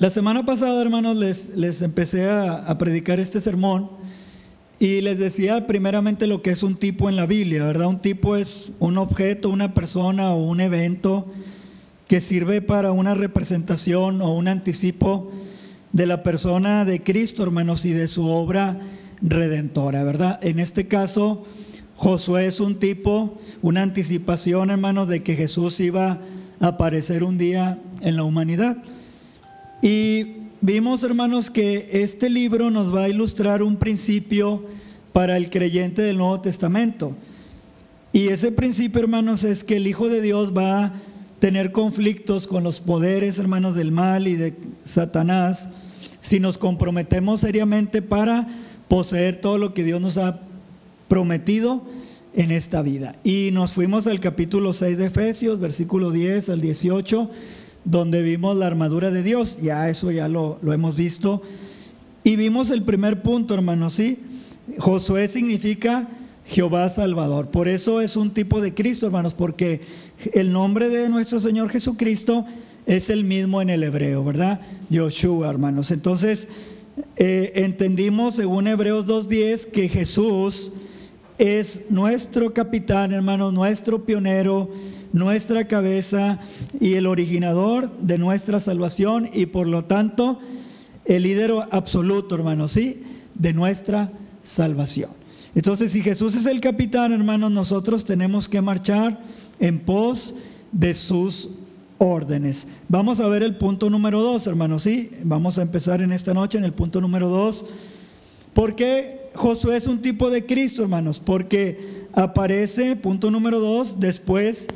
La semana pasada, hermanos, les, les empecé a, a, predicar este sermón y les decía primeramente lo que es un tipo en la Biblia, ¿verdad? Un tipo es un objeto, una persona o un evento que sirve para una representación o un anticipo de la persona de Cristo, hermanos, y de su obra redentora, ¿verdad? En este caso, Josué es un tipo, una anticipación, hermanos, de que Jesús iba a aparecer un día en la humanidad. Y vimos, hermanos, que este libro nos va a ilustrar un principio para el creyente del Nuevo Testamento. Y ese principio, hermanos, es que el Hijo de Dios va a tener conflictos con los poderes, hermanos, del mal y de Satanás, si nos comprometemos seriamente para poseer todo lo que Dios nos ha prometido en esta vida. Y nos fuimos al capítulo 6 de Efesios, versículo 10 al 18 donde vimos la armadura de Dios, ya eso ya lo, lo hemos visto. Y vimos el primer punto, hermanos, ¿sí? Josué significa Jehová Salvador. Por eso es un tipo de Cristo, hermanos, porque el nombre de nuestro Señor Jesucristo es el mismo en el hebreo, ¿verdad? Yoshua, hermanos. Entonces, eh, entendimos según Hebreos 2.10 que Jesús es nuestro capitán, hermanos, nuestro pionero, nuestra cabeza y el originador de nuestra salvación y por lo tanto el líder absoluto, hermanos, ¿sí? De nuestra salvación. Entonces, si Jesús es el capitán, hermanos, nosotros tenemos que marchar en pos de sus órdenes. Vamos a ver el punto número dos, hermanos, ¿sí? Vamos a empezar en esta noche en el punto número dos. ¿Por qué Josué es un tipo de Cristo, hermanos? Porque aparece, punto número dos, después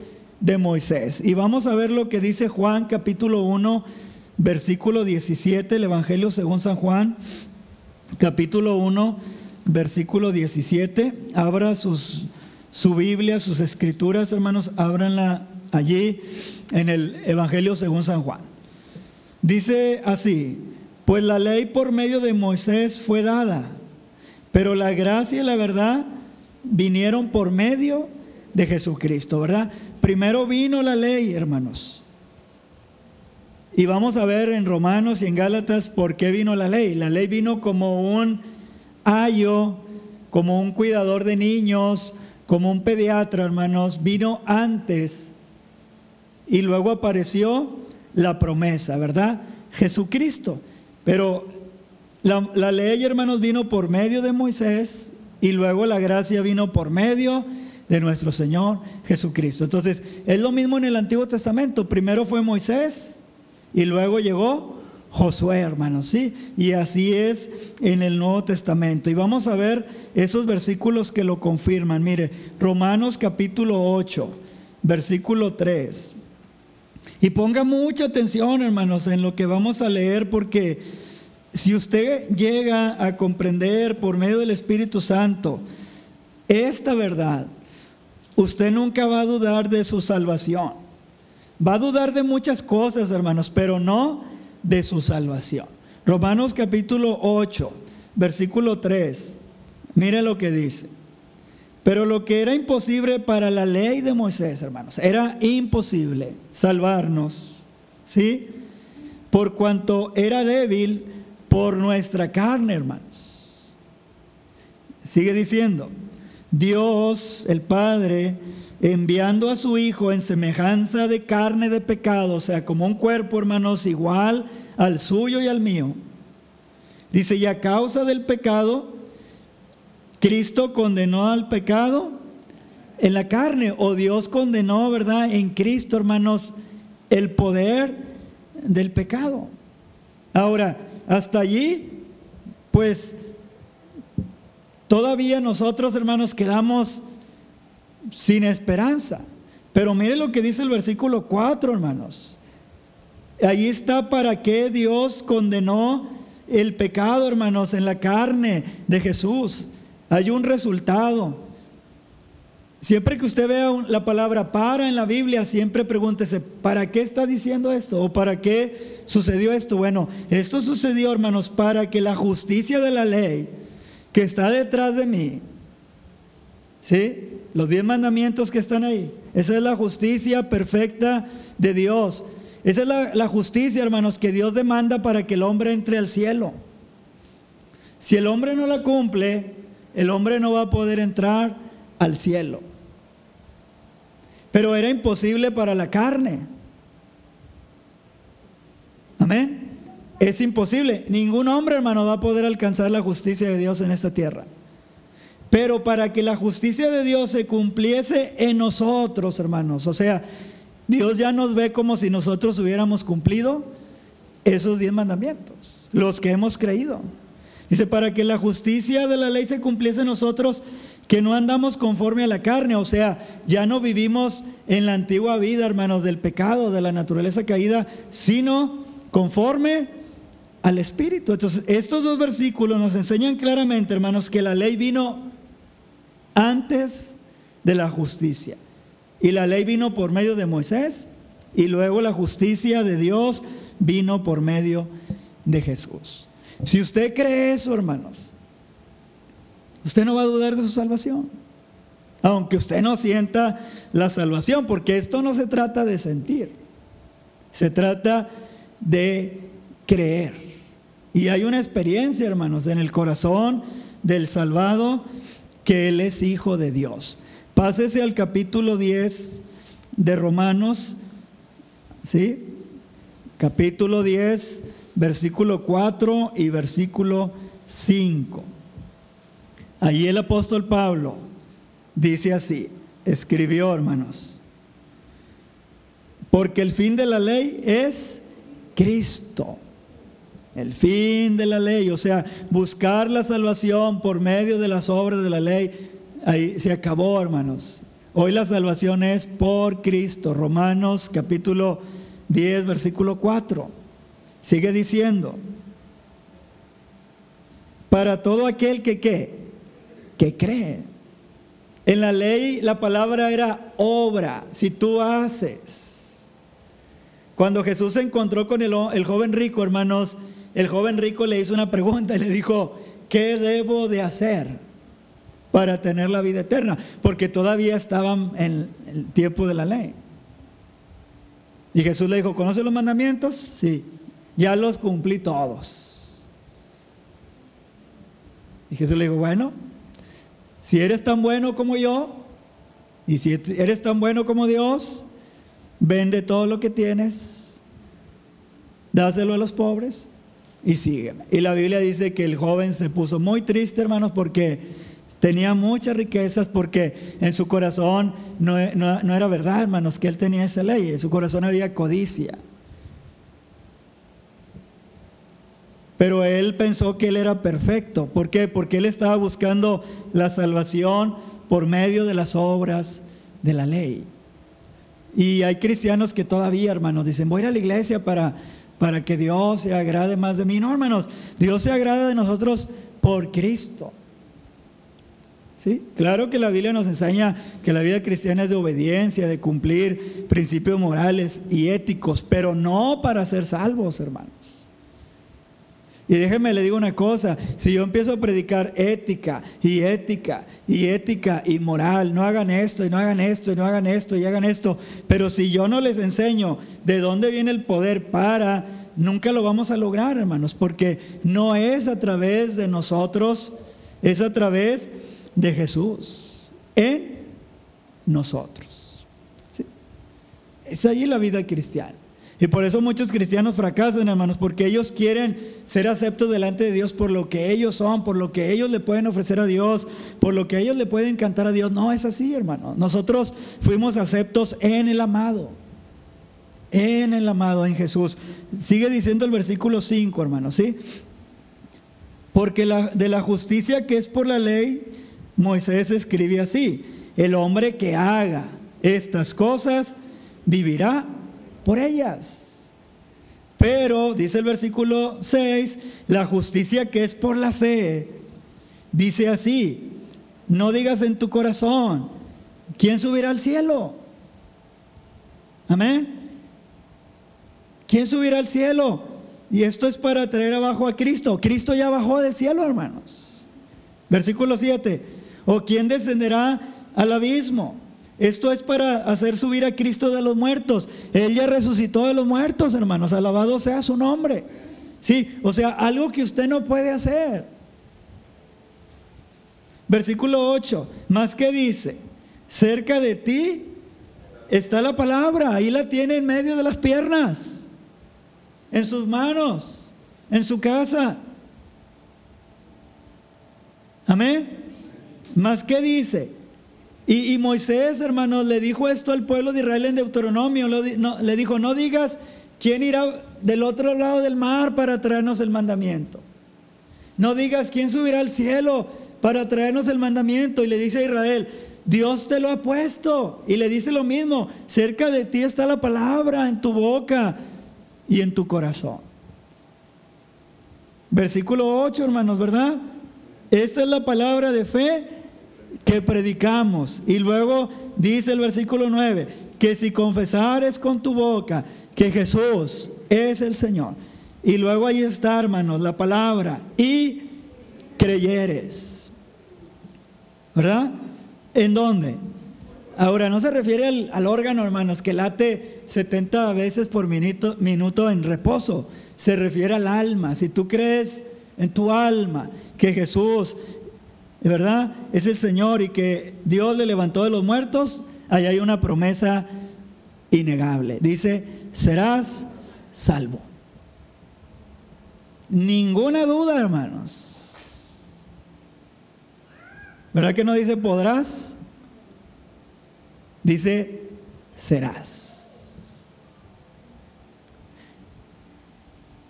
de Moisés. Y vamos a ver lo que dice Juan capítulo 1, versículo 17, el Evangelio según San Juan, capítulo 1, versículo 17. Abra sus, su Biblia, sus escrituras, hermanos, ábranla allí en el Evangelio según San Juan. Dice así, pues la ley por medio de Moisés fue dada, pero la gracia y la verdad vinieron por medio de Jesucristo, ¿verdad? Primero vino la ley, hermanos. Y vamos a ver en Romanos y en Gálatas por qué vino la ley. La ley vino como un ayo, como un cuidador de niños, como un pediatra, hermanos. Vino antes. Y luego apareció la promesa, ¿verdad? Jesucristo. Pero la, la, ley, hermanos, vino por medio de Moisés y luego la gracia vino por medio de nuestro Señor Jesucristo. Entonces, es lo mismo en el Antiguo Testamento. Primero fue Moisés y luego llegó Josué, hermanos, ¿sí? Y así es en el Nuevo Testamento. Y vamos a ver esos versículos que lo confirman. Mire, Romanos capítulo 8, versículo 3. Y ponga mucha atención, hermanos, en lo que vamos a leer, porque si usted llega a comprender por medio del Espíritu Santo esta verdad, usted nunca va a dudar de su salvación. Va a dudar de muchas cosas, hermanos, pero no de su salvación. Romanos capítulo 8, versículo 3. Mire lo que dice. Pero lo que era imposible para la ley de Moisés, hermanos, era imposible salvarnos, ¿sí? Por cuanto era débil por nuestra carne, hermanos. Sigue diciendo, Dios, el Padre, enviando a su Hijo en semejanza de carne de pecado, o sea, como un cuerpo, hermanos, igual al suyo y al mío. Dice, y a causa del pecado, Cristo condenó al pecado en la carne, o Dios condenó, ¿verdad? En Cristo, hermanos, el poder del pecado. Ahora, hasta allí, pues Todavía nosotros, hermanos, quedamos sin esperanza. Pero mire lo que dice el versículo 4, hermanos. Ahí está para qué Dios condenó el pecado, hermanos, en la carne de Jesús. Hay un resultado. Siempre que usted vea la palabra para en la Biblia, siempre pregúntese, ¿para qué está diciendo esto? ¿O para qué sucedió esto? Bueno, esto sucedió, hermanos, para que la justicia de la ley que está detrás de mí. ¿Sí? Los diez mandamientos que están ahí. Esa es la justicia perfecta de Dios. Esa es la, la justicia, hermanos, que Dios demanda para que el hombre entre al cielo. Si el hombre no la cumple, el hombre no va a poder entrar al cielo. Pero era imposible para la carne. Amén. Es imposible. Ningún hombre, hermano, va a poder alcanzar la justicia de Dios en esta tierra. Pero para que la justicia de Dios se cumpliese en nosotros, hermanos, o sea, Dios ya nos ve como si nosotros hubiéramos cumplido esos diez mandamientos, los que hemos creído. Dice, para que la justicia de la ley se cumpliese en nosotros, que no andamos conforme a la carne, o sea, ya no vivimos en la antigua vida, hermanos, del pecado, de la naturaleza caída, sino conforme al Espíritu. Entonces, estos dos versículos nos enseñan claramente, hermanos, que la ley vino antes de la justicia. Y la ley vino por medio de Moisés y luego la justicia de Dios vino por medio de Jesús. Si usted cree eso, hermanos, usted no va a dudar de su salvación. Aunque usted no sienta la salvación, porque esto no se trata de sentir, se trata de creer. Y hay una experiencia, hermanos, en el corazón del salvado que Él es hijo de Dios. Pásese al capítulo 10 de Romanos, ¿sí? Capítulo 10, versículo 4 y versículo 5. Allí el apóstol Pablo dice así, escribió hermanos, porque el fin de la ley es Cristo el fin de la ley, o sea, buscar la salvación por medio de las obras de la ley, ahí se acabó, hermanos. Hoy la salvación es por Cristo. Romanos capítulo 10, versículo 4. Sigue diciendo, para todo aquel que qué, que cree. En la ley la palabra era obra, si tú haces. Cuando Jesús se encontró con el, el joven rico, hermanos, el joven rico le hizo una pregunta y le dijo, ¿qué debo de hacer para tener la vida eterna? Porque todavía estaban en el tiempo de la ley. Y Jesús le dijo, ¿conoce los mandamientos? Sí, ya los cumplí todos. Y Jesús le dijo, bueno, si eres tan bueno como yo, y si eres tan bueno como Dios, vende todo lo que tienes, dáselo a los pobres y sígueme. Y la Biblia dice que el joven se puso muy triste, hermanos, porque tenía muchas riquezas, porque en su corazón no, no, era verdad, hermanos, que él tenía esa ley. En su corazón había codicia. Pero él pensó que él era perfecto. ¿Por qué? Porque él estaba buscando la salvación por medio de las obras de la ley. Y hay cristianos que todavía, hermanos, dicen, voy a ir a la iglesia para para que Dios se agrade más de mí. No, hermanos, Dios se agrada de nosotros por Cristo. ¿Sí? Claro que la Biblia nos enseña que la vida cristiana es de obediencia, de cumplir principios morales y éticos, pero no para ser salvos, hermanos. Y déjenme le digo una cosa, si yo empiezo a predicar ética y ética y ética y moral, no hagan esto y no hagan esto y no hagan esto y hagan esto, pero si yo no les enseño de dónde viene el poder para, nunca lo vamos a lograr, hermanos, porque no es a través de nosotros, es a través de Jesús, en nosotros. Es allí la vida cristiana. Y por eso muchos cristianos fracasan, hermanos, porque ellos quieren ser aceptos delante de Dios por lo que ellos son, por lo que ellos le pueden ofrecer a Dios, por lo que ellos le pueden cantar a Dios. No es así, hermano. Nosotros fuimos aceptos en el amado. En el amado, en Jesús. Sigue diciendo el versículo 5, hermano, ¿sí? Porque de la justicia que es por la ley, Moisés escribe así, el hombre que haga estas cosas vivirá por ellas. Pero, dice el versículo 6, la justicia que es por la fe, dice así, no digas en tu corazón, ¿quién subirá al cielo? Amén. ¿Quién subirá al cielo? Y esto es para traer abajo a Cristo. Cristo ya bajó del cielo, hermanos. Versículo 7. ¿O quién descenderá al abismo? Esto es para hacer subir a Cristo de los muertos. Él ya resucitó de los muertos, hermanos. Alabado sea su nombre. Sí, o sea, algo que usted no puede hacer. Versículo 8. Más que dice, cerca de ti está la palabra. Ahí la tiene en medio de las piernas. En sus manos. En su casa. Amén. Más que dice, y, Moisés, hermanos, le dijo esto al pueblo de Israel en Deuteronomio. le dijo, no digas quién irá del otro lado del mar para traernos el mandamiento. No digas quién subirá al cielo para traernos el mandamiento. Y le dice a Israel, Dios te lo ha puesto. Y le dice lo mismo, cerca de ti está la palabra en tu boca y en tu corazón. Versículo 8, hermanos, ¿verdad? Esta es la palabra de fe que predicamos. Y luego dice el versículo 9, que si confesares con tu boca que Jesús es el Señor. Y luego ahí está, hermanos, la palabra. Y creyeres. ¿Verdad? ¿En dónde? Ahora, no se refiere al, órgano, hermanos, que late 70 veces por minuto, minuto en reposo. Se refiere al alma. Si tú crees en tu alma que Jesús verdad es el Señor y que Dios le levantó de los muertos, ahí hay una promesa innegable. Dice, serás salvo. Ninguna duda, hermanos. ¿Verdad que no dice podrás? Dice serás.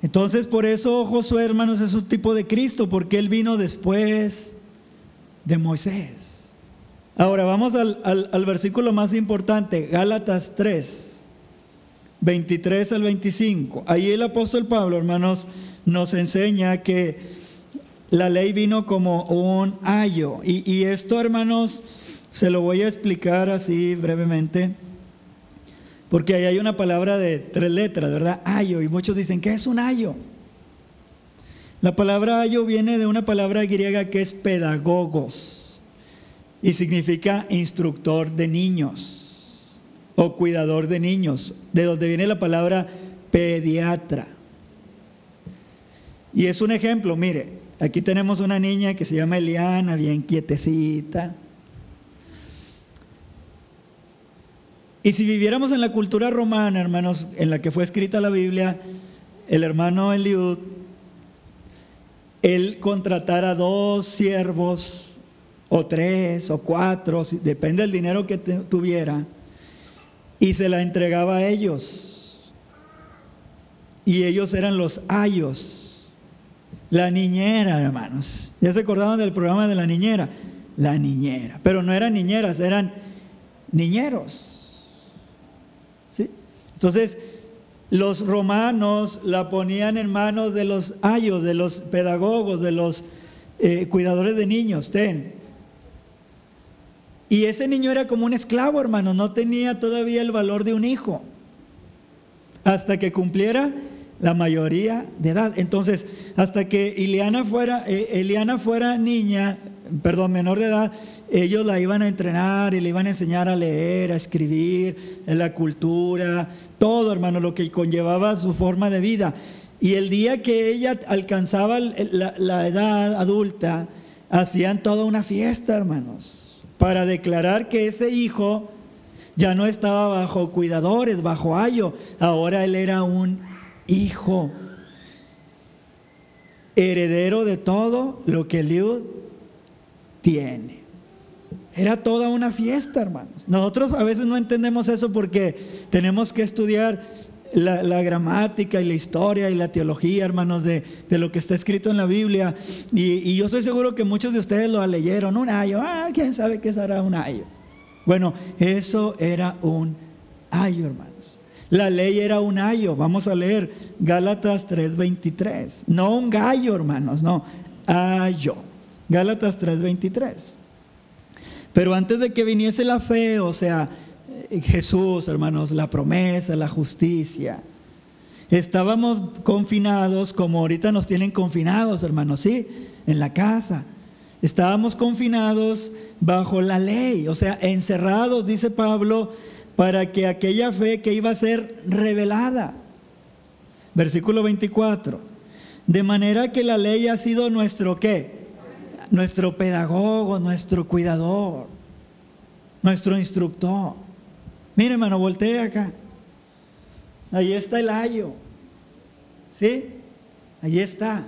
Entonces por eso Josué, hermanos, es un tipo de Cristo, porque Él vino después de Moisés. Ahora vamos al, versículo más importante, Gálatas 3, 23 al 25. Ahí el apóstol Pablo, hermanos, nos enseña que la ley vino como un ayo. Y, y esto, hermanos, se lo voy a explicar así brevemente. Porque ahí hay una palabra de tres letras, ¿verdad? Ayo. Y muchos dicen, ¿qué es un ayo? La palabra ayo viene de una palabra griega que es pedagogos y significa instructor de niños o cuidador de niños, de donde viene la palabra pediatra. Y es un ejemplo, mire, aquí tenemos una niña que se llama Eliana, bien quietecita. Y si viviéramos en la cultura romana, hermanos, en la que fue escrita la Biblia, el hermano Eliud él contratara dos siervos, o tres, o cuatro, depende del dinero que tuviera, y se la entregaba a ellos. Y ellos eran los ayos, la niñera, hermanos. ¿Ya se acordaban del programa de la niñera? La niñera. Pero no eran niñeras, eran niñeros. ¿Sí? Entonces, los romanos la ponían en manos de los ayos, de los pedagogos, de los eh, cuidadores de niños. Y ese niño era como un esclavo, hermano, no tenía todavía el valor de un hijo. Hasta que cumpliera la mayoría de edad. Entonces, hasta que Eliana fuera, eh, Eliana fuera niña, perdón, menor de edad, ellos la iban a entrenar y le iban a enseñar a leer, a escribir, en la cultura, todo, hermano, lo que conllevaba su forma de vida. Y el día que ella alcanzaba la, la edad adulta, hacían toda una fiesta, hermanos, para declarar que ese hijo ya no estaba bajo cuidadores, bajo ayo, ahora él era un hijo, heredero de todo lo que Liud tiene. Era toda una fiesta, hermanos. Nosotros a veces no entendemos eso porque tenemos que estudiar la, gramática y la historia y la teología, hermanos, de, lo que está escrito en la Biblia. Y, yo estoy seguro que muchos de ustedes lo leyeron. Un ayo, ah, quién sabe qué será un ayo. Bueno, eso era un ayo, hermanos. La ley era un ayo. Vamos a leer Gálatas 3:23. No un gallo, hermanos, no, ayo. Gálatas 3:23. Pero antes de que viniese la fe, o sea, Jesús, hermanos, la promesa, la justicia, estábamos confinados como ahorita nos tienen confinados, hermanos, ¿sí? En la casa. Estábamos confinados bajo la ley, o sea, encerrados, dice Pablo, para que aquella fe que iba a ser revelada. Versículo 24. De manera que la ley ha sido nuestro qué? Nuestro pedagogo, nuestro cuidador, nuestro instructor. Mire, hermano, voltea acá. Ahí está el ayo. ¿Sí? Ahí está.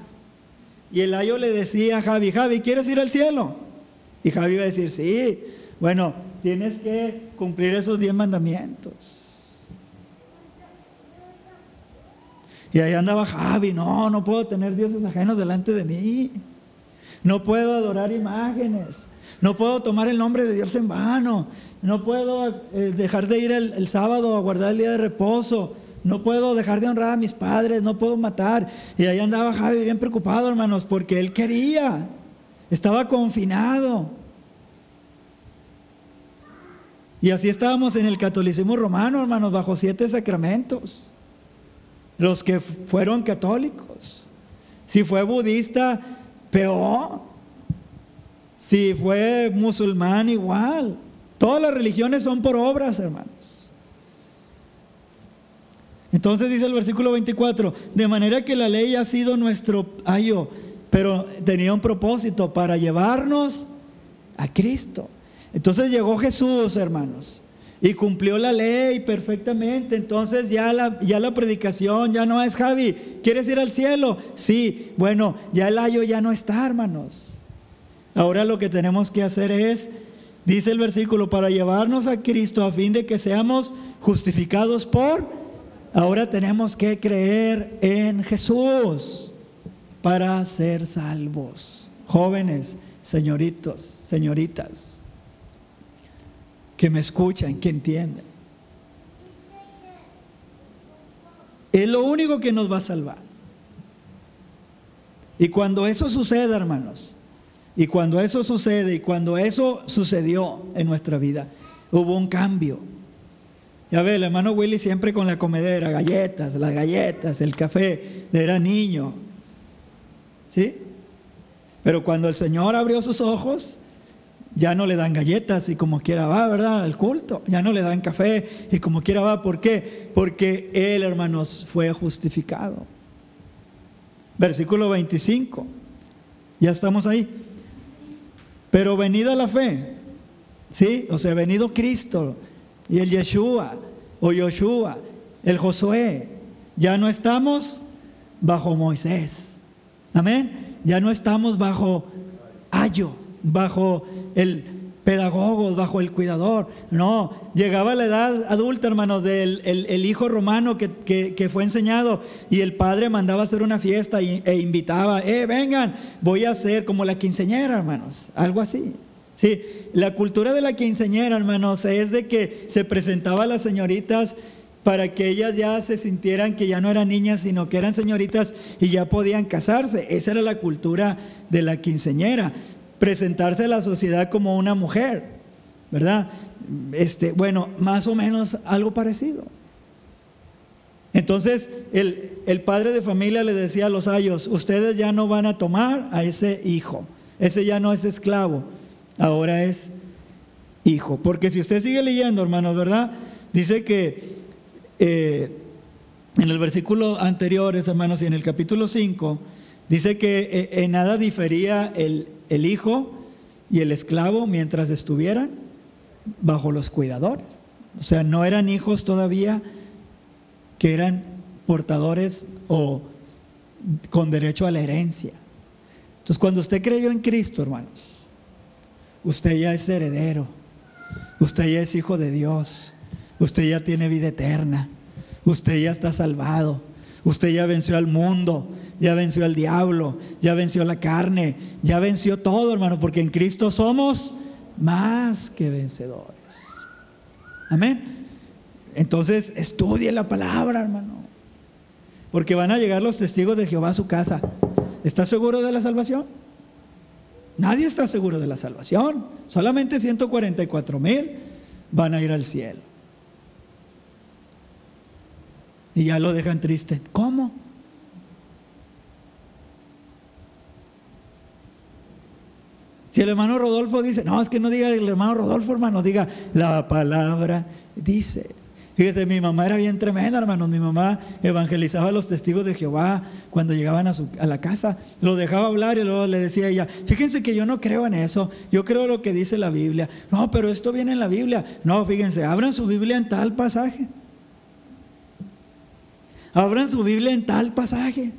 Y el ayo le decía a Javi, Javi, ¿quieres ir al cielo? Y Javi iba a decir, sí, bueno, tienes que cumplir esos diez mandamientos. Y ahí andaba Javi, no, no puedo tener dioses ajenos delante de mí. No puedo adorar imágenes. No puedo tomar el nombre de Dios en vano. No puedo eh, dejar de ir el sábado a guardar el día de reposo no puedo dejar de honrar a mis padres, no puedo matar. Y ahí andaba Javi bien preocupado, hermanos, porque él quería, estaba confinado. Y así estábamos en el catolicismo romano, hermanos, bajo siete sacramentos. Los que fueron católicos. Si fue budista, peor. Si fue musulmán, igual. Todas las religiones son por obras, hermanos. Entonces dice el versículo 24, de manera que la ley ha sido nuestro ayo, pero tenía un propósito para llevarnos a Cristo. Entonces llegó Jesús, hermanos, y cumplió la ley perfectamente. Entonces ya la, ya la predicación ya no es Javi, ¿quieres ir al cielo? Sí, bueno, ya el ayo ya no está, hermanos. Ahora lo que tenemos que hacer es, dice el versículo, para llevarnos a Cristo a fin de que seamos justificados por Ahora tenemos que creer en Jesús para ser salvos. Jóvenes, señoritos, señoritas, que me escuchan, que entienden. Es lo único que nos va a salvar. Y cuando eso sucede, hermanos, y cuando eso sucede, y cuando eso sucedió en nuestra vida, hubo un cambio. Ya ve, el hermano Willy siempre con la comedera, galletas, las galletas, el café, era niño. ¿Sí? Pero cuando el Señor abrió sus ojos, ya no le dan galletas y como quiera va, ¿verdad? Al culto. Ya no le dan café y como quiera va. ¿Por qué? Porque Él, hermanos, fue justificado. Versículo 25. Ya estamos ahí. Pero venida la fe, ¿sí? O sea, venido Cristo, y el Yeshua o Yoshua, el Josué. Ya no estamos bajo Moisés. Amén. Ya no estamos bajo Ayo, bajo el pedagogo, bajo el cuidador. No, llegaba la edad adulta, hermanos, del el, hijo romano que, fue enseñado y el padre mandaba hacer una fiesta e invitaba, eh, vengan, voy a hacer como la quinceñera, hermanos, algo así. Sí, la cultura de la quinceañera, hermanos, es de que se presentaba a las señoritas para que ellas ya se sintieran que ya no eran niñas, sino que eran señoritas y ya podían casarse. Esa era la cultura de la quinceañera, presentarse a la sociedad como una mujer, ¿verdad? Este, bueno, más o menos algo parecido. Entonces, el, el padre de familia le decía a los ayos, ustedes ya no van a tomar a ese hijo, ese ya no es esclavo ahora es hijo. Porque si usted sigue leyendo, hermanos, ¿verdad? Dice que eh, en el versículo anterior, hermanos, y en el capítulo 5, dice que eh, en nada difería el, el hijo y el esclavo mientras estuvieran bajo los cuidadores. O sea, no eran hijos todavía que eran portadores o con derecho a la herencia. Entonces, cuando usted creyó en Cristo, hermanos, Usted ya es heredero. Usted ya es hijo de Dios. Usted ya tiene vida eterna. Usted ya está salvado. Usted ya venció al mundo, ya venció al diablo, ya venció la carne, ya venció todo, hermano, porque en Cristo somos más que vencedores. Amén. Entonces, estudie la palabra, hermano. Porque van a llegar los testigos de Jehová a su casa. ¿Está seguro de la salvación? Nadie está seguro de la salvación. Solamente 144 mil van a ir al cielo. Y ya lo dejan triste. ¿Cómo? Si el hermano Rodolfo dice, no, es que no diga el hermano Rodolfo, hermano, diga la palabra dice. Fíjese, mi mamá era bien tremenda, hermano. Mi mamá evangelizaba a los testigos de Jehová cuando llegaban a, su, a la casa. Lo dejaba hablar y luego le decía a ella, fíjense que yo no creo en eso. Yo creo lo que dice la Biblia. No, pero esto viene en la Biblia. No, fíjense, abran su Biblia en tal pasaje. Abran su Biblia en tal pasaje.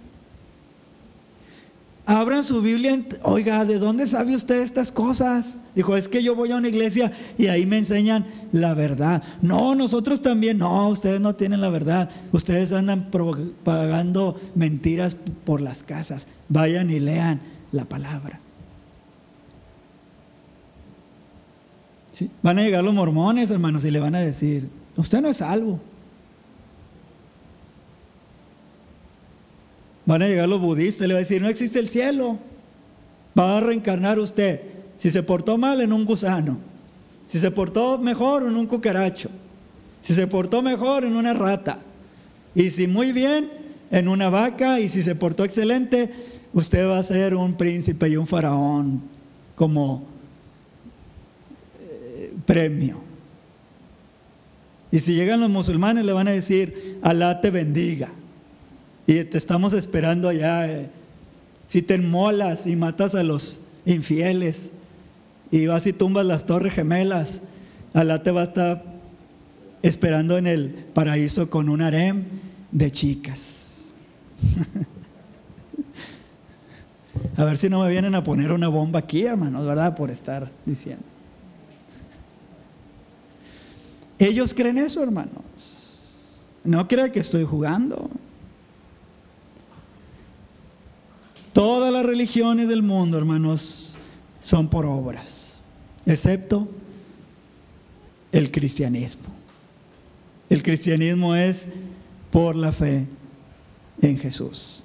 Abran su Biblia. Oiga, ¿de dónde sabe usted estas cosas? Dijo, es que yo voy a una iglesia y ahí me enseñan la verdad. No, nosotros también. No, ustedes no tienen la verdad. Ustedes andan propagando mentiras por las casas. Vayan y lean la palabra. Van a llegar los mormones, hermanos, y le van a decir, usted no es salvo. Van a llegar los budistas y le va a decir, no existe el cielo. Va a reencarnar usted. Si se portó mal en un gusano. Si se portó mejor en un cucaracho. Si se portó mejor en una rata. Y si muy bien en una vaca. Y si se portó excelente, usted va a ser un príncipe y un faraón como eh, premio. Y si llegan los musulmanes le van a decir, Alá te bendiga. Y te estamos esperando allá. Eh. Si te enmolas y matas a los infieles y vas y tumbas las torres gemelas, Alá te va a estar esperando en el paraíso con un harem de chicas. a ver si no me vienen a poner una bomba aquí, hermanos, ¿verdad? Por estar diciendo. Ellos creen eso, hermanos. No crean que estoy jugando. Todas las religiones del mundo, hermanos, son por obras, excepto el cristianismo. El cristianismo es por la fe en Jesús.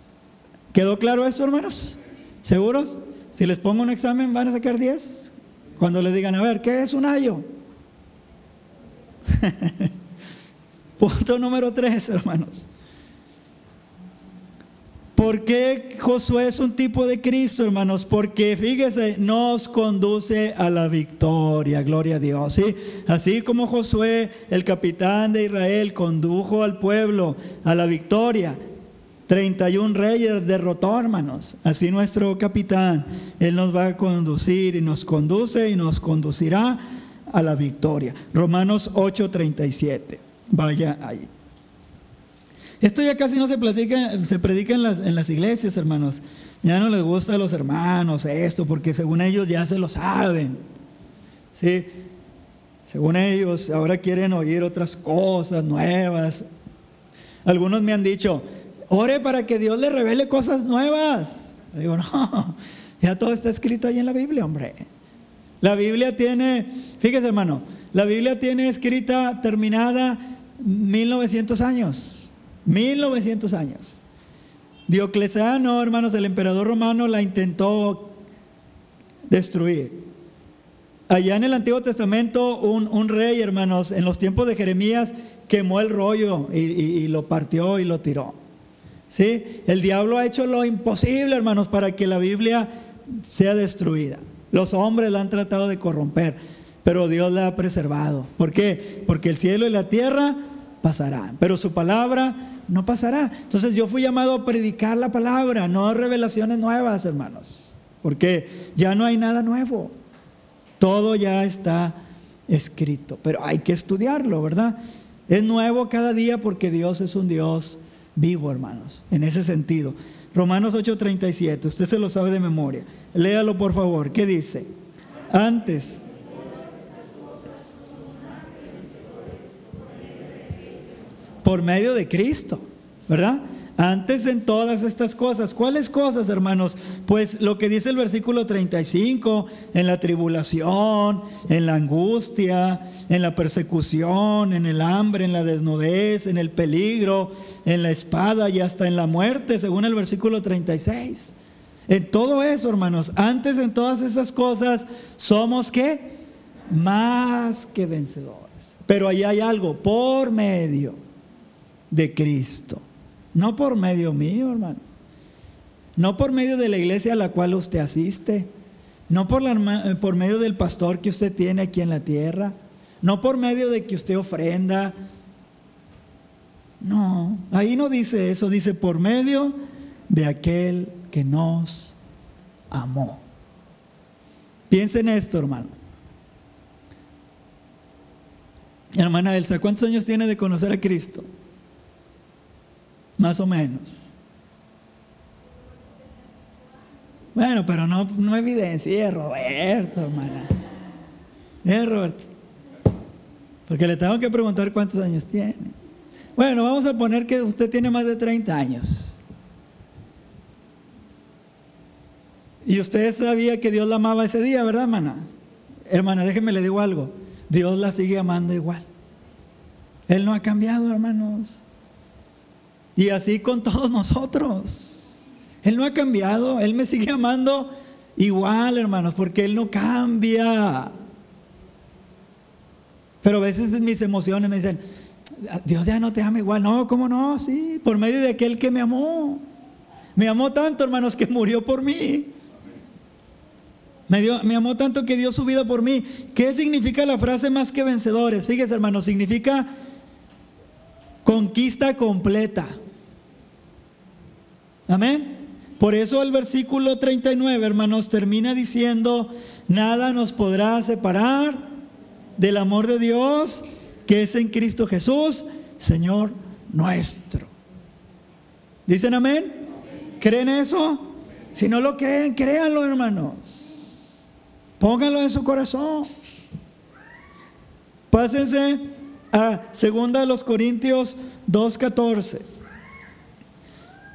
¿Quedó claro esto, hermanos? ¿Seguros? Si les pongo un examen, ¿van a sacar 10? Cuando les digan, a ver, ¿qué es un ayo? Punto número 3, hermanos. ¿Por qué Josué es un tipo de Cristo, hermanos? Porque fíjese, nos conduce a la victoria, gloria a Dios. ¿sí? Así como Josué, el capitán de Israel, condujo al pueblo a la victoria. 31 reyes derrotó, hermanos. Así nuestro capitán, Él nos va a conducir y nos conduce y nos conducirá a la victoria. Romanos 8:37. Vaya ahí. Esto ya casi no se platica, se predica en las, iglesias, hermanos. Ya no les gusta a los hermanos esto, porque según ellos ya se lo saben. ¿Sí? Según ellos, ahora quieren oír otras cosas nuevas. Algunos me han dicho, ore para que Dios le revele cosas nuevas. digo, no, ya todo está escrito ahí en la Biblia, hombre. La Biblia tiene, fíjese hermano, la Biblia tiene escrita, terminada 1900 años. 1900 años. Diocleciano, hermanos, el emperador romano la intentó destruir. Allá en el Antiguo Testamento, un, rey, hermanos, en los tiempos de Jeremías, quemó el rollo y, lo partió y lo tiró. ¿Sí? El diablo ha hecho lo imposible, hermanos, para que la Biblia sea destruida. Los hombres la han tratado de corromper, pero Dios la ha preservado. ¿Por qué? Porque el cielo y la tierra pasarán, pero su palabra no pasará. Entonces yo fui llamado a predicar la palabra, no revelaciones nuevas, hermanos. Porque ya no hay nada nuevo. Todo ya está escrito. Pero hay que estudiarlo, ¿verdad? Es nuevo cada día porque Dios es un Dios vivo, hermanos. En ese sentido. Romanos 8:37, usted se lo sabe de memoria. Léalo por favor. ¿Qué dice? Antes por medio de Cristo, ¿verdad? Antes en todas estas cosas. ¿Cuáles cosas, hermanos? Pues lo que dice el versículo 35, en la tribulación, en la angustia, en la persecución, en el hambre, en la desnudez, en el peligro, en la espada y hasta en la muerte, según el versículo 36. En todo eso, hermanos, antes en todas esas cosas, somos qué? Más que vencedores. Pero ahí hay algo, por medio de Cristo. No por medio mío, hermano. No por medio de la iglesia a la cual usted asiste. no por, la, por medio del pastor que usted tiene aquí en la tierra, no por medio de que usted ofrenda. No, ahí no dice eso, dice por medio de aquel que nos amó. Piensen en esto, hermano. Hermana Elsa, ¿cuántos años tiene de conocer a Cristo? Más o menos. Bueno, pero no, no evidencia, Roberto, hermana. Es Roberto. Porque le tengo que preguntar cuántos años tiene. Bueno, vamos a poner que usted tiene más de 30 años. Y usted sabía que Dios la amaba ese día, ¿verdad, hermana? Hermana, déjeme le digo algo. Dios la sigue amando igual. Él no ha cambiado, hermanos. Y así con todos nosotros. Él no ha cambiado. Él me sigue amando igual, hermanos, porque Él no cambia. Pero a veces mis emociones me dicen, Dios ya no te ama igual. No, ¿cómo no? Sí, por medio de aquel que me amó. Me amó tanto, hermanos, que murió por mí. Me, dio, me amó tanto que dio su vida por mí. ¿Qué significa la frase más que vencedores? Fíjese, hermanos, significa conquista completa. Amén. Por eso el versículo 39, hermanos, termina diciendo, nada nos podrá separar del amor de Dios que es en Cristo Jesús, Señor nuestro. ¿Dicen amén? ¿Creen eso? Si no lo creen, créanlo, hermanos. Pónganlo en su corazón. Pásense a 2 los Corintios 2.14.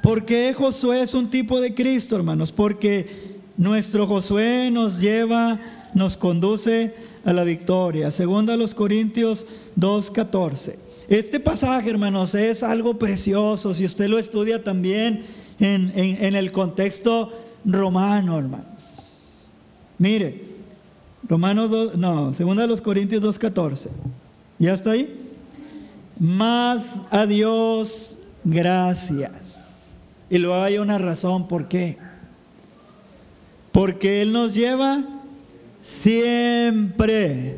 ¿Por qué Josué es un tipo de Cristo, hermanos? Porque nuestro Josué nos lleva, nos conduce a la victoria. Segunda los Corintios 2.14. Este pasaje, hermanos, es algo precioso. Si usted lo estudia también en, en el contexto romano, hermanos. Mire, Romanos 2, no, segunda los Corintios 2.14. ¿Ya está ahí? Más a Dios gracias. Y luego hay una razón por qué. Porque Él nos lleva siempre.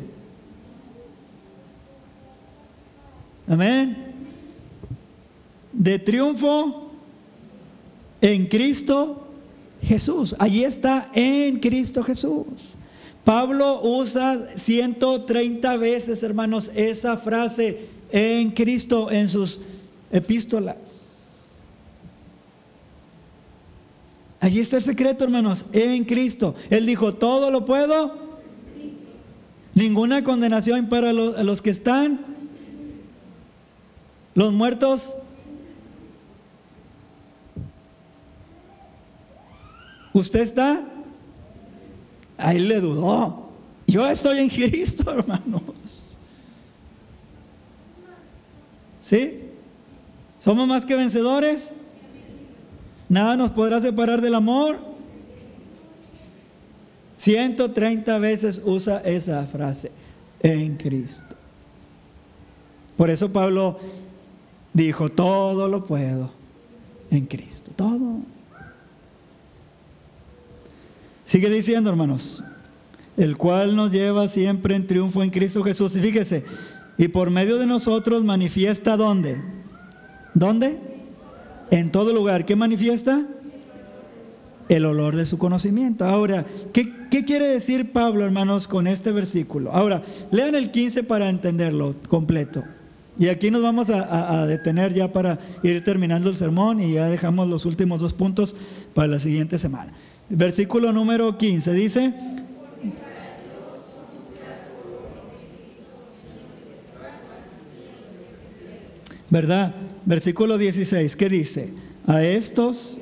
Amén. De triunfo en Cristo Jesús. Allí está en Cristo Jesús. Pablo usa 130 veces, hermanos, esa frase en Cristo en sus epístolas. Allí está el secreto, hermanos, en Cristo. Él dijo, todo lo puedo. Ninguna condenación para los, que están. Los muertos. ¿Usted está? Ahí le dudó. Yo estoy en Cristo, hermanos. ¿Sí? ¿Somos más que vencedores? Nada nos podrá separar del amor. 130 veces usa esa frase, en Cristo. Por eso Pablo dijo, todo lo puedo en Cristo, todo. Sigue diciendo, hermanos, el cual nos lleva siempre en triunfo en Cristo Jesús. Y fíjese, y por medio de nosotros manifiesta dónde? ¿Dónde? En todo lugar. ¿Qué manifiesta? El olor de su conocimiento. Ahora, ¿qué, ¿qué, quiere decir Pablo, hermanos, con este versículo? Ahora, lean el 15 para entenderlo completo. Y aquí nos vamos a, a, detener ya para ir terminando el sermón y ya dejamos los últimos dos puntos para la siguiente semana. Versículo número 15 dice, ¿verdad? Versículo 16, ¿qué dice? A estos...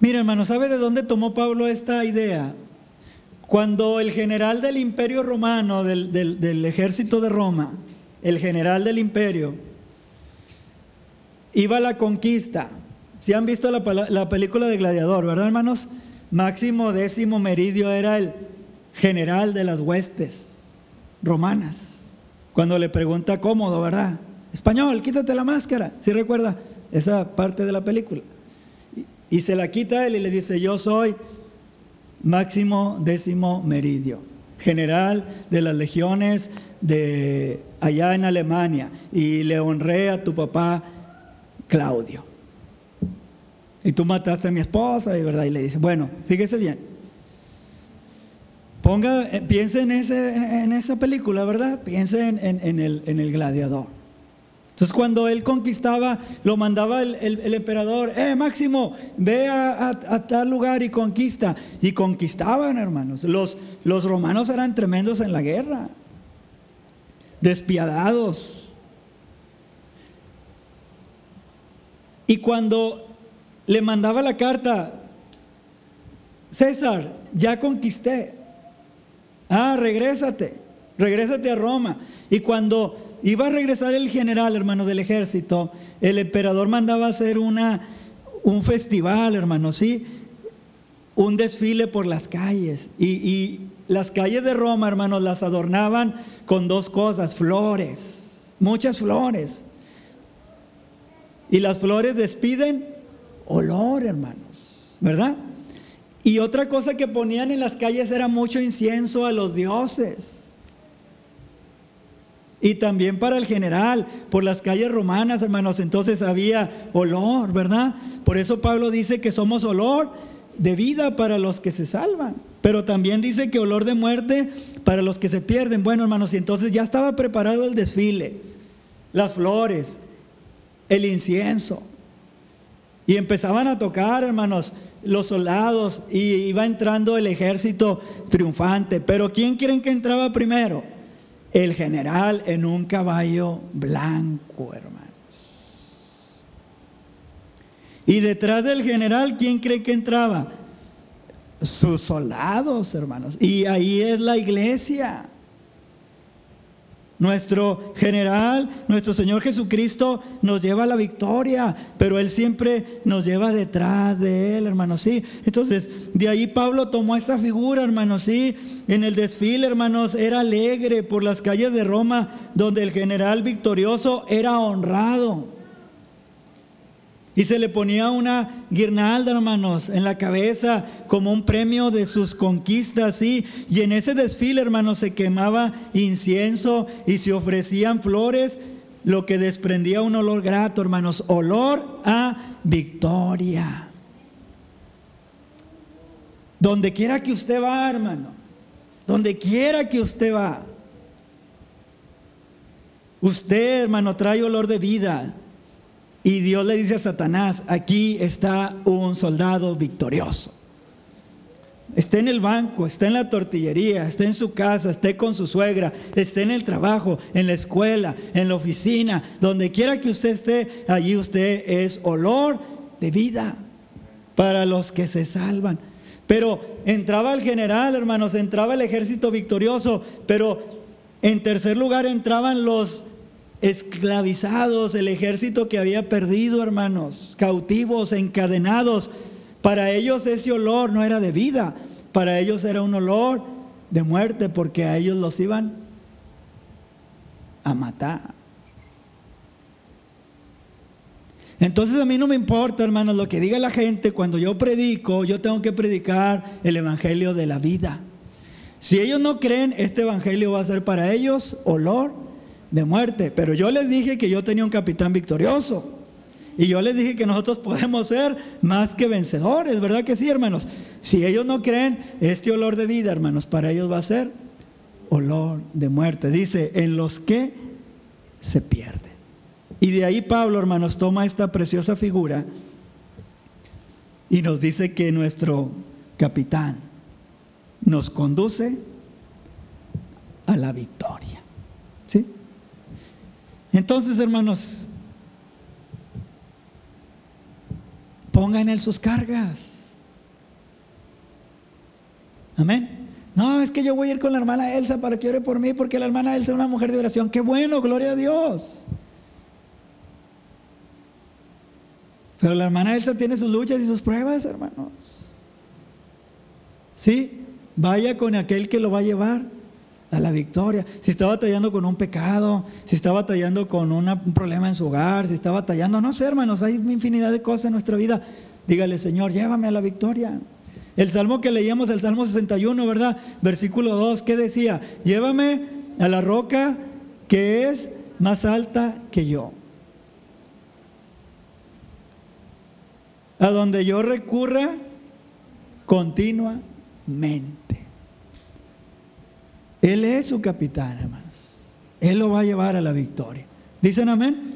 Mira, hermano, ¿sabe de dónde tomó Pablo esta idea? Cuando el general del imperio romano, del, del, ejército de Roma, el general del imperio, iba a la conquista. Si han visto la, la película de Gladiador, ¿verdad, hermanos? Máximo Décimo Meridio era el general de las huestes romanas. Cuando le pregunta cómodo, ¿verdad? español, quítate la máscara. ¿Sí recuerda esa parte de la película? Y, y se la quita él y le dice, yo soy Máximo Décimo Meridio, general de las legiones de allá en Alemania, y le honré a tu papá Claudio. Y tú mataste a mi esposa, de verdad. Y le dice, bueno, fíjese bien. Ponga, eh, piense en, ese, en, esa película, ¿verdad? Piense en, en, el, en el gladiador. Entonces cuando él conquistaba, lo mandaba el, el, emperador, eh, Máximo, ve a, a, tal lugar y conquista. Y conquistaban, hermanos. Los, los romanos eran tremendos en la guerra, despiadados. Y cuando le mandaba la carta, César, ya conquisté. Ah, regrésate, regrésate a Roma. Y cuando iba a regresar el general, hermano, del ejército, el emperador mandaba hacer una, un festival, hermano, ¿sí? Un desfile por las calles. Y, y las calles de Roma, hermanos, las adornaban con dos cosas, flores, muchas flores. Y las flores despiden olor, hermanos, ¿verdad? Y otra cosa que ponían en las calles era mucho incienso a los dioses. Y también para el general, por las calles romanas, hermanos, entonces había olor, ¿verdad? Por eso Pablo dice que somos olor de vida para los que se salvan, pero también dice que olor de muerte para los que se pierden. Bueno, hermanos, y entonces ya estaba preparado el desfile, las flores, el incienso. Y empezaban a tocar, hermanos, los soldados y iba entrando el ejército triunfante. Pero ¿quién creen que entraba primero? El general en un caballo blanco, hermanos. Y detrás del general, ¿quién cree que entraba? Sus soldados, hermanos. Y ahí es la iglesia. Nuestro general, nuestro Señor Jesucristo nos lleva a la victoria, pero Él siempre nos lleva detrás de Él, hermanos, sí. Entonces, de ahí Pablo tomó esta figura, hermanos, sí. En el desfile, hermanos, era alegre por las calles de Roma, donde el general victorioso era honrado. Y se le ponía una guirnalda, hermanos, en la cabeza como un premio de sus conquistas, ¿sí? Y en ese desfile, hermanos, se quemaba incienso y se ofrecían flores, lo que desprendía un olor grato, hermanos, olor a victoria. Donde quiera que usted va, hermano, donde quiera que usted va, usted, hermano, trae olor de vida. Y Dios le dice a Satanás, aquí está un soldado victorioso. Esté en el banco, esté en la tortillería, esté en su casa, esté con su suegra, esté en el trabajo, en la escuela, en la oficina, donde quiera que usted esté, allí usted es olor de vida para los que se salvan. Pero entraba el general, hermanos, entraba el ejército victorioso, pero en tercer lugar entraban los esclavizados, el ejército que había perdido, hermanos, cautivos, encadenados. Para ellos ese olor no era de vida, para ellos era un olor de muerte porque a ellos los iban a matar. Entonces a mí no me importa, hermanos, lo que diga la gente. Cuando yo predico, yo tengo que predicar el Evangelio de la vida. Si ellos no creen, este Evangelio va a ser para ellos olor de muerte. Pero yo les dije que yo tenía un capitán victorioso. Y yo les dije que nosotros podemos ser más que vencedores, ¿verdad que sí, hermanos? Si ellos no creen, este olor de vida, hermanos, para ellos va a ser olor de muerte. Dice, en los que se pierde. Y de ahí Pablo, hermanos, toma esta preciosa figura y nos dice que nuestro capitán nos conduce a la victoria. ¿Sí? Entonces, hermanos, pongan en él sus cargas. Amén. No, es que yo voy a ir con la hermana Elsa para que ore por mí, porque la hermana Elsa es una mujer de oración. Qué bueno, gloria a Dios. Pero la hermana Elsa tiene sus luchas y sus pruebas, hermanos. Sí, vaya con aquel que lo va a llevar a la victoria. Si está batallando con un pecado, si está batallando con un problema en su hogar, si está batallando, no sé, hermanos, hay infinidad de cosas en nuestra vida. Dígale, Señor, llévame a la victoria. El salmo que leíamos, el salmo 61, ¿verdad? Versículo 2, ¿qué decía? Llévame a la roca que es más alta que yo. A donde yo recurra continuamente. Él es su capitán, hermanos. Él lo va a llevar a la victoria. ¿Dicen amén?